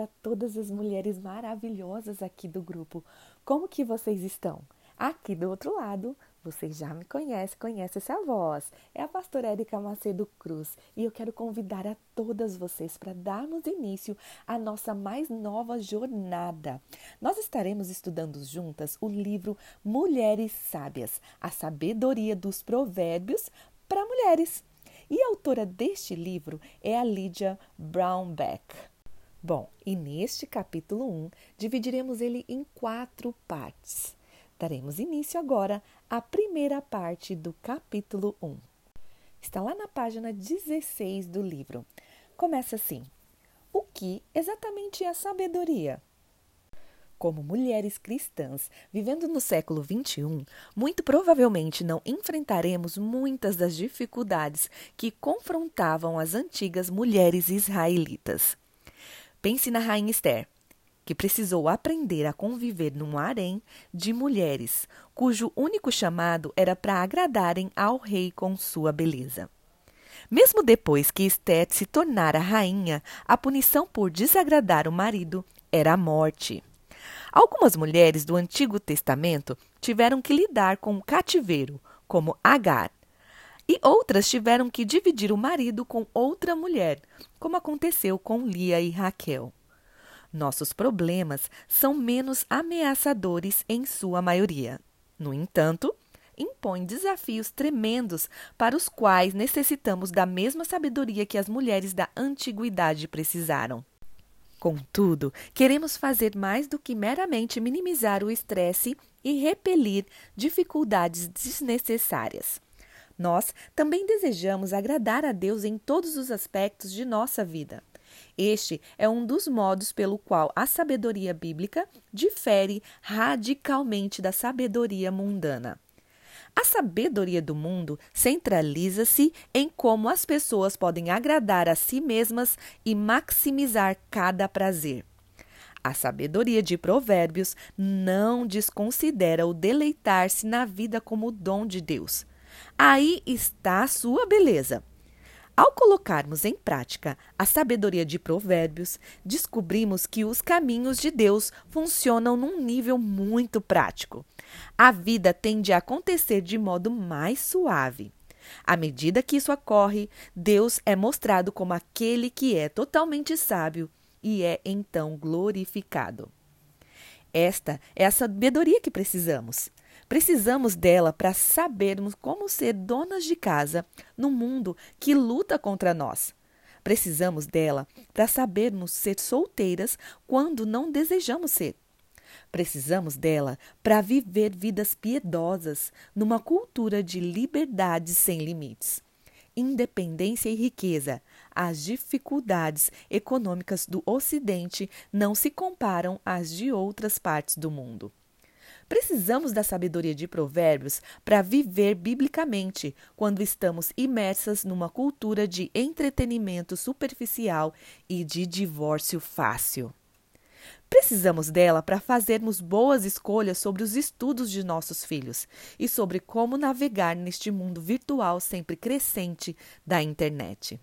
para todas as mulheres maravilhosas aqui do grupo. Como que vocês estão? Aqui do outro lado, vocês já me conhecem, conhecem essa voz. É a pastora Érica Macedo Cruz e eu quero convidar a todas vocês para darmos início à nossa mais nova jornada. Nós estaremos estudando juntas o livro Mulheres Sábias, a sabedoria dos provérbios para mulheres. E a autora deste livro é a Lydia Brownback. Bom, e neste capítulo 1 dividiremos ele em quatro partes. Daremos início agora à primeira parte do capítulo 1. Está lá na página 16 do livro. Começa assim: O que exatamente é sabedoria? Como mulheres cristãs vivendo no século XXI, muito provavelmente não enfrentaremos muitas das dificuldades que confrontavam as antigas mulheres israelitas. Pense na rainha Esther, que precisou aprender a conviver num harém de mulheres, cujo único chamado era para agradarem ao rei com sua beleza. Mesmo depois que Esther se tornara rainha, a punição por desagradar o marido era a morte. Algumas mulheres do Antigo Testamento tiveram que lidar com o cativeiro, como Agar, e outras tiveram que dividir o marido com outra mulher, como aconteceu com Lia e Raquel. Nossos problemas são menos ameaçadores em sua maioria. No entanto, impõem desafios tremendos para os quais necessitamos da mesma sabedoria que as mulheres da antiguidade precisaram. Contudo, queremos fazer mais do que meramente minimizar o estresse e repelir dificuldades desnecessárias. Nós também desejamos agradar a Deus em todos os aspectos de nossa vida. Este é um dos modos pelo qual a sabedoria bíblica difere radicalmente da sabedoria mundana. A sabedoria do mundo centraliza-se em como as pessoas podem agradar a si mesmas e maximizar cada prazer. A sabedoria de Provérbios não desconsidera o deleitar-se na vida como dom de Deus. Aí está a sua beleza. Ao colocarmos em prática a sabedoria de Provérbios, descobrimos que os caminhos de Deus funcionam num nível muito prático. A vida tende a acontecer de modo mais suave. À medida que isso ocorre, Deus é mostrado como aquele que é totalmente sábio e é então glorificado. Esta é a sabedoria que precisamos. Precisamos dela para sabermos como ser donas de casa no mundo que luta contra nós. Precisamos dela para sabermos ser solteiras quando não desejamos ser. Precisamos dela para viver vidas piedosas numa cultura de liberdade sem limites. Independência e riqueza, as dificuldades econômicas do Ocidente não se comparam às de outras partes do mundo. Precisamos da sabedoria de Provérbios para viver biblicamente quando estamos imersas numa cultura de entretenimento superficial e de divórcio fácil. Precisamos dela para fazermos boas escolhas sobre os estudos de nossos filhos e sobre como navegar neste mundo virtual sempre crescente da internet.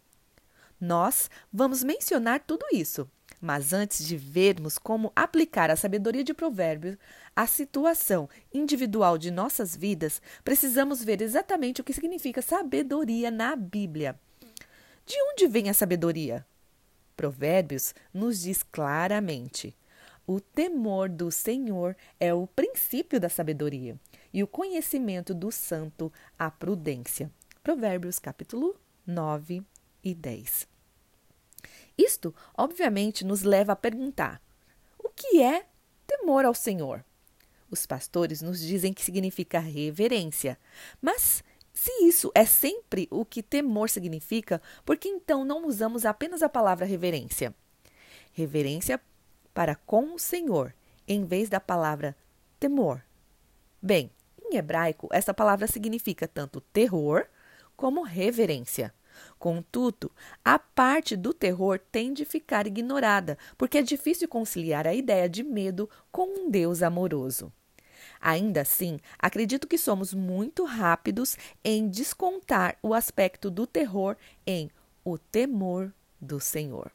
Nós vamos mencionar tudo isso, mas antes de vermos como aplicar a sabedoria de Provérbios à situação individual de nossas vidas, precisamos ver exatamente o que significa sabedoria na Bíblia. De onde vem a sabedoria? Provérbios nos diz claramente: o temor do Senhor é o princípio da sabedoria, e o conhecimento do santo a prudência. Provérbios capítulo 9 e 10. Isto, obviamente, nos leva a perguntar: o que é temor ao Senhor? Os pastores nos dizem que significa reverência, mas se isso é sempre o que temor significa, por que então não usamos apenas a palavra reverência? Reverência para com o Senhor, em vez da palavra temor. Bem, em hebraico, essa palavra significa tanto terror como reverência. Contudo, a parte do terror tem de ficar ignorada, porque é difícil conciliar a ideia de medo com um Deus amoroso. Ainda assim, acredito que somos muito rápidos em descontar o aspecto do terror em o temor do Senhor.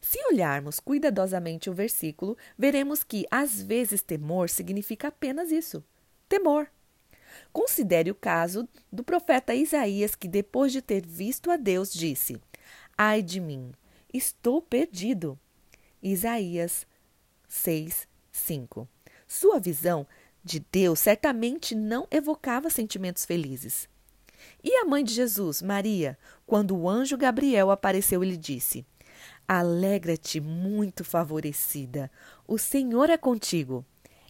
Se olharmos cuidadosamente o versículo, veremos que às vezes temor significa apenas isso: temor. Considere o caso do profeta Isaías, que depois de ter visto a Deus, disse: Ai de mim, estou perdido. Isaías 6, 5. Sua visão de Deus certamente não evocava sentimentos felizes. E a mãe de Jesus, Maria, quando o anjo Gabriel apareceu e lhe disse: Alegra-te, muito favorecida, o Senhor é contigo.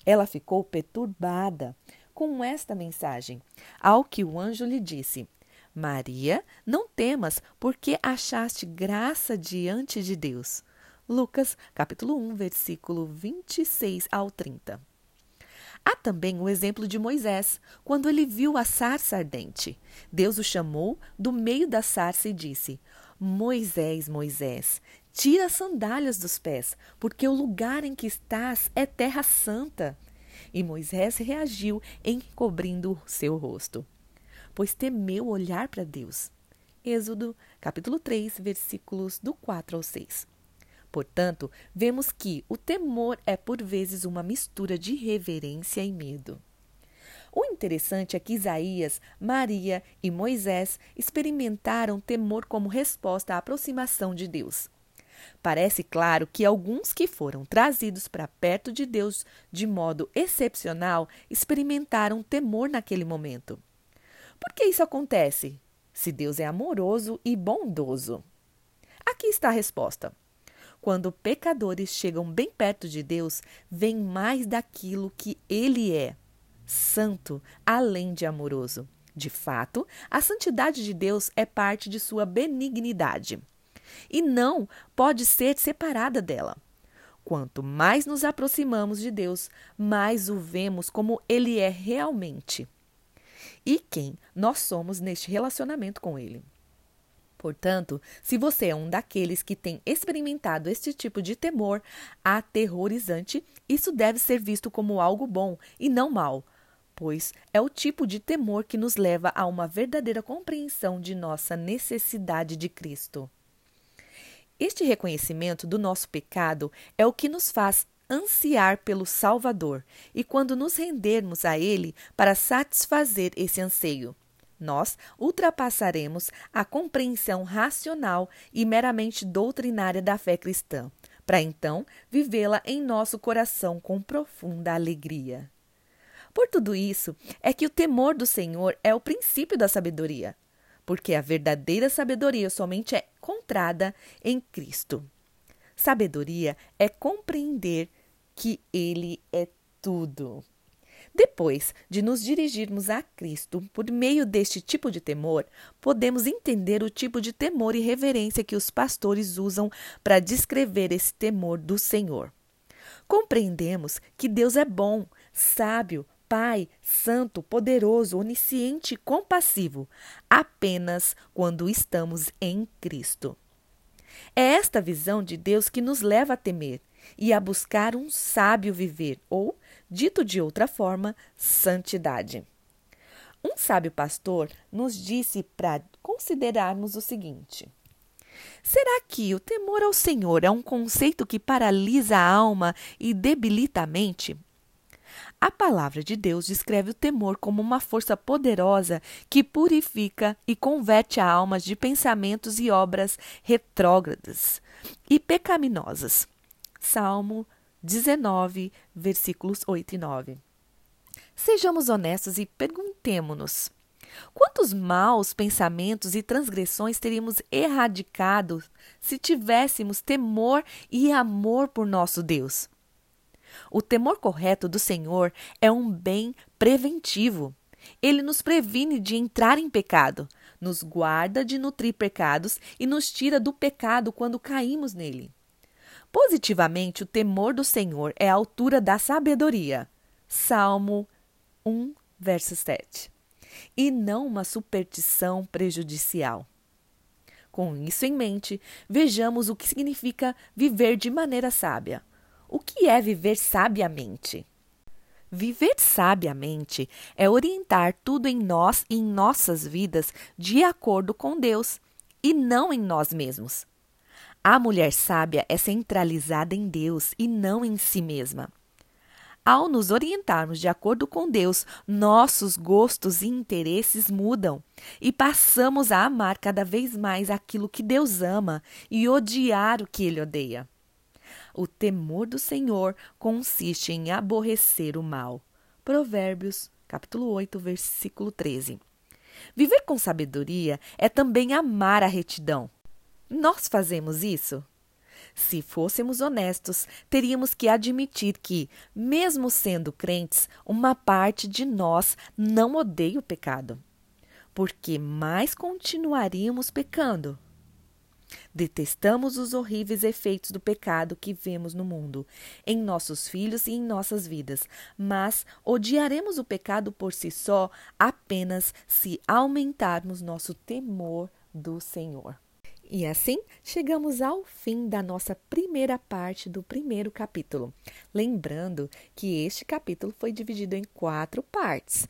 Ela ficou perturbada com esta mensagem, ao que o anjo lhe disse: Maria, não temas, porque achaste graça diante de Deus. Lucas, capítulo 1, versículo 26 ao 30. Há também o exemplo de Moisés, quando ele viu a sarça ardente. Deus o chamou do meio da sarça e disse: Moisés, Moisés, tira as sandálias dos pés, porque o lugar em que estás é terra santa. E Moisés reagiu, encobrindo seu rosto, pois temeu olhar para Deus. Êxodo, capítulo 3, versículos do 4 ao 6. Portanto, vemos que o temor é por vezes uma mistura de reverência e medo. O interessante é que Isaías, Maria e Moisés experimentaram temor como resposta à aproximação de Deus. Parece claro que alguns que foram trazidos para perto de Deus de modo excepcional experimentaram temor naquele momento. Por que isso acontece? Se Deus é amoroso e bondoso. Aqui está a resposta. Quando pecadores chegam bem perto de Deus, vem mais daquilo que Ele é: santo, além de amoroso. De fato, a santidade de Deus é parte de sua benignidade e não pode ser separada dela. Quanto mais nos aproximamos de Deus, mais o vemos como Ele é realmente e quem nós somos neste relacionamento com Ele. Portanto, se você é um daqueles que tem experimentado este tipo de temor aterrorizante, isso deve ser visto como algo bom e não mal, pois é o tipo de temor que nos leva a uma verdadeira compreensão de nossa necessidade de Cristo. Este reconhecimento do nosso pecado é o que nos faz ansiar pelo Salvador e quando nos rendermos a Ele para satisfazer esse anseio nós ultrapassaremos a compreensão racional e meramente doutrinária da fé cristã, para então vivê-la em nosso coração com profunda alegria. Por tudo isso, é que o temor do Senhor é o princípio da sabedoria, porque a verdadeira sabedoria somente é encontrada em Cristo. Sabedoria é compreender que Ele é tudo. Depois de nos dirigirmos a Cristo por meio deste tipo de temor, podemos entender o tipo de temor e reverência que os pastores usam para descrever esse temor do Senhor. Compreendemos que Deus é bom, sábio, Pai, Santo, Poderoso, Onisciente e compassivo, apenas quando estamos em Cristo. É esta visão de Deus que nos leva a temer e a buscar um sábio viver, ou dito de outra forma, santidade. Um sábio pastor nos disse para considerarmos o seguinte: Será que o temor ao Senhor é um conceito que paralisa a alma e debilita a mente? A palavra de Deus descreve o temor como uma força poderosa que purifica e converte a alma de pensamentos e obras retrógradas e pecaminosas. Salmo 19, versículos 8 e 9. Sejamos honestos e perguntemo-nos: quantos maus pensamentos e transgressões teríamos erradicado se tivéssemos temor e amor por nosso Deus? O temor correto do Senhor é um bem preventivo. Ele nos previne de entrar em pecado, nos guarda de nutrir pecados e nos tira do pecado quando caímos nele. Positivamente, o temor do Senhor é a altura da sabedoria. Salmo 1, verso 7. E não uma superstição prejudicial. Com isso em mente, vejamos o que significa viver de maneira sábia. O que é viver sabiamente? Viver sabiamente é orientar tudo em nós e em nossas vidas de acordo com Deus e não em nós mesmos. A mulher sábia é centralizada em Deus e não em si mesma. Ao nos orientarmos de acordo com Deus, nossos gostos e interesses mudam e passamos a amar cada vez mais aquilo que Deus ama e odiar o que ele odeia. O temor do Senhor consiste em aborrecer o mal. Provérbios, capítulo 8, versículo 13. Viver com sabedoria é também amar a retidão. Nós fazemos isso? Se fôssemos honestos, teríamos que admitir que, mesmo sendo crentes, uma parte de nós não odeia o pecado. Porque mais continuaríamos pecando. Detestamos os horríveis efeitos do pecado que vemos no mundo, em nossos filhos e em nossas vidas, mas odiaremos o pecado por si só apenas se aumentarmos nosso temor do Senhor. E assim chegamos ao fim da nossa primeira parte do primeiro capítulo. Lembrando que este capítulo foi dividido em quatro partes,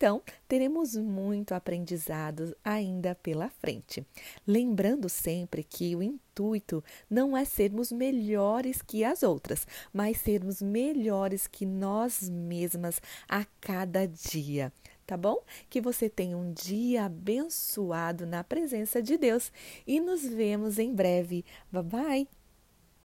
então teremos muito aprendizado ainda pela frente. Lembrando sempre que o intuito não é sermos melhores que as outras, mas sermos melhores que nós mesmas a cada dia tá bom? Que você tenha um dia abençoado na presença de Deus e nos vemos em breve. Bye bye!